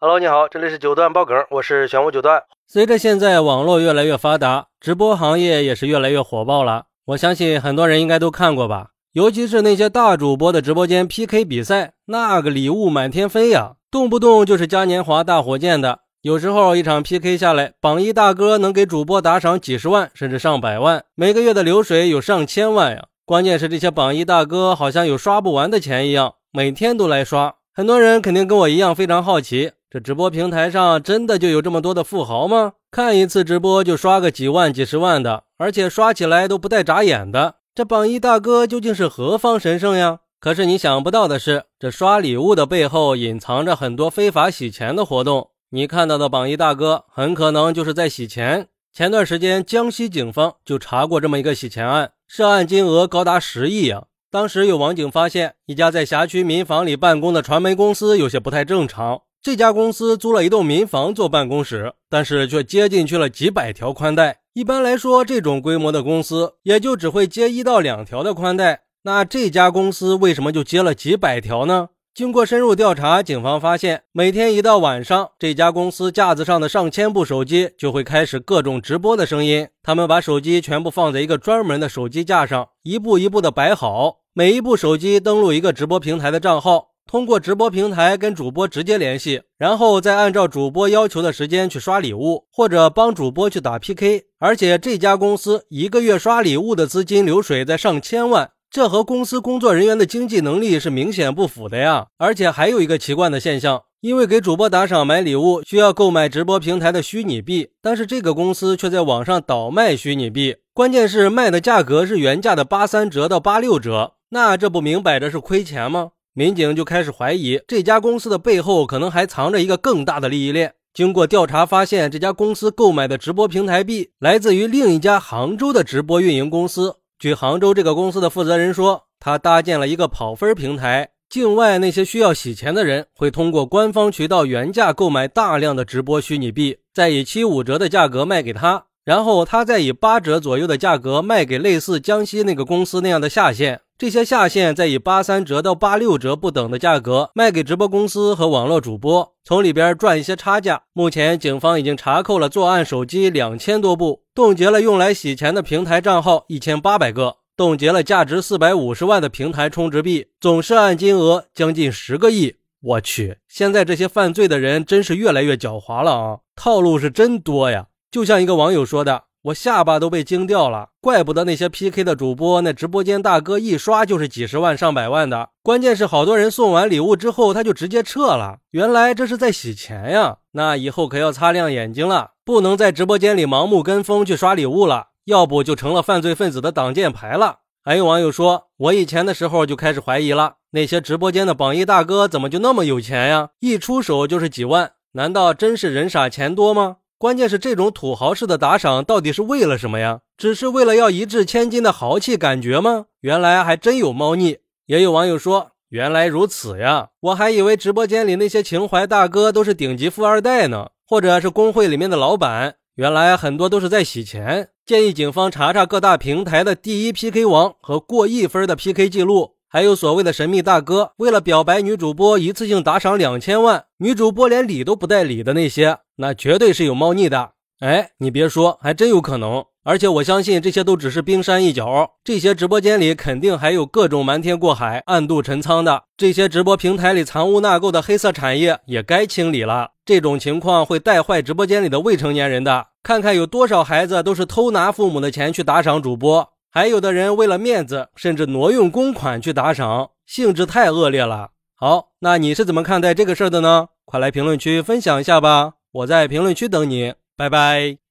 Hello，你好，这里是九段爆梗，我是玄武九段。随着现在网络越来越发达，直播行业也是越来越火爆了。我相信很多人应该都看过吧，尤其是那些大主播的直播间 PK 比赛，那个礼物满天飞呀，动不动就是嘉年华、大火箭的。有时候一场 PK 下来，榜一大哥能给主播打赏几十万，甚至上百万，每个月的流水有上千万呀。关键是这些榜一大哥好像有刷不完的钱一样，每天都来刷。很多人肯定跟我一样非常好奇，这直播平台上真的就有这么多的富豪吗？看一次直播就刷个几万、几十万的，而且刷起来都不带眨眼的。这榜一大哥究竟是何方神圣呀？可是你想不到的是，这刷礼物的背后隐藏着很多非法洗钱的活动。你看到的榜一大哥，很可能就是在洗钱。前段时间，江西警方就查过这么一个洗钱案，涉案金额高达十亿啊！当时有网警发现，一家在辖区民房里办公的传媒公司有些不太正常。这家公司租了一栋民房做办公室，但是却接进去了几百条宽带。一般来说，这种规模的公司也就只会接一到两条的宽带，那这家公司为什么就接了几百条呢？经过深入调查，警方发现，每天一到晚上，这家公司架子上的上千部手机就会开始各种直播的声音。他们把手机全部放在一个专门的手机架上，一步一步的摆好。每一部手机登录一个直播平台的账号，通过直播平台跟主播直接联系，然后再按照主播要求的时间去刷礼物，或者帮主播去打 PK。而且这家公司一个月刷礼物的资金流水在上千万。这和公司工作人员的经济能力是明显不符的呀！而且还有一个奇怪的现象，因为给主播打赏买礼物需要购买直播平台的虚拟币，但是这个公司却在网上倒卖虚拟币，关键是卖的价格是原价的八三折到八六折，那这不明摆着是亏钱吗？民警就开始怀疑这家公司的背后可能还藏着一个更大的利益链。经过调查发现，这家公司购买的直播平台币来自于另一家杭州的直播运营公司。据杭州这个公司的负责人说，他搭建了一个跑分平台，境外那些需要洗钱的人会通过官方渠道原价购买大量的直播虚拟币，再以七五折的价格卖给他，然后他再以八折左右的价格卖给类似江西那个公司那样的下线。这些下线再以八三折到八六折不等的价格卖给直播公司和网络主播，从里边赚一些差价。目前警方已经查扣了作案手机两千多部，冻结了用来洗钱的平台账号一千八百个，冻结了价值四百五十万的平台充值币，总涉案金额将近十个亿。我去，现在这些犯罪的人真是越来越狡猾了啊，套路是真多呀。就像一个网友说的。我下巴都被惊掉了，怪不得那些 PK 的主播，那直播间大哥一刷就是几十万、上百万的。关键是好多人送完礼物之后，他就直接撤了。原来这是在洗钱呀！那以后可要擦亮眼睛了，不能在直播间里盲目跟风去刷礼物了，要不就成了犯罪分子的挡箭牌了。还有网友说，我以前的时候就开始怀疑了，那些直播间的榜一大哥怎么就那么有钱呀？一出手就是几万，难道真是人傻钱多吗？关键是这种土豪式的打赏到底是为了什么呀？只是为了要一掷千金的豪气感觉吗？原来还真有猫腻。也有网友说，原来如此呀，我还以为直播间里那些情怀大哥都是顶级富二代呢，或者是工会里面的老板。原来很多都是在洗钱。建议警方查查各大平台的第一 PK 王和过亿分的 PK 记录。还有所谓的神秘大哥，为了表白女主播，一次性打赏两千万，女主播连理都不带理的那些，那绝对是有猫腻的。哎，你别说，还真有可能。而且我相信这些都只是冰山一角，这些直播间里肯定还有各种瞒天过海、暗度陈仓的。这些直播平台里藏污纳垢的黑色产业也该清理了。这种情况会带坏直播间里的未成年人的。看看有多少孩子都是偷拿父母的钱去打赏主播。还有的人为了面子，甚至挪用公款去打赏，性质太恶劣了。好，那你是怎么看待这个事儿的呢？快来评论区分享一下吧，我在评论区等你，拜拜。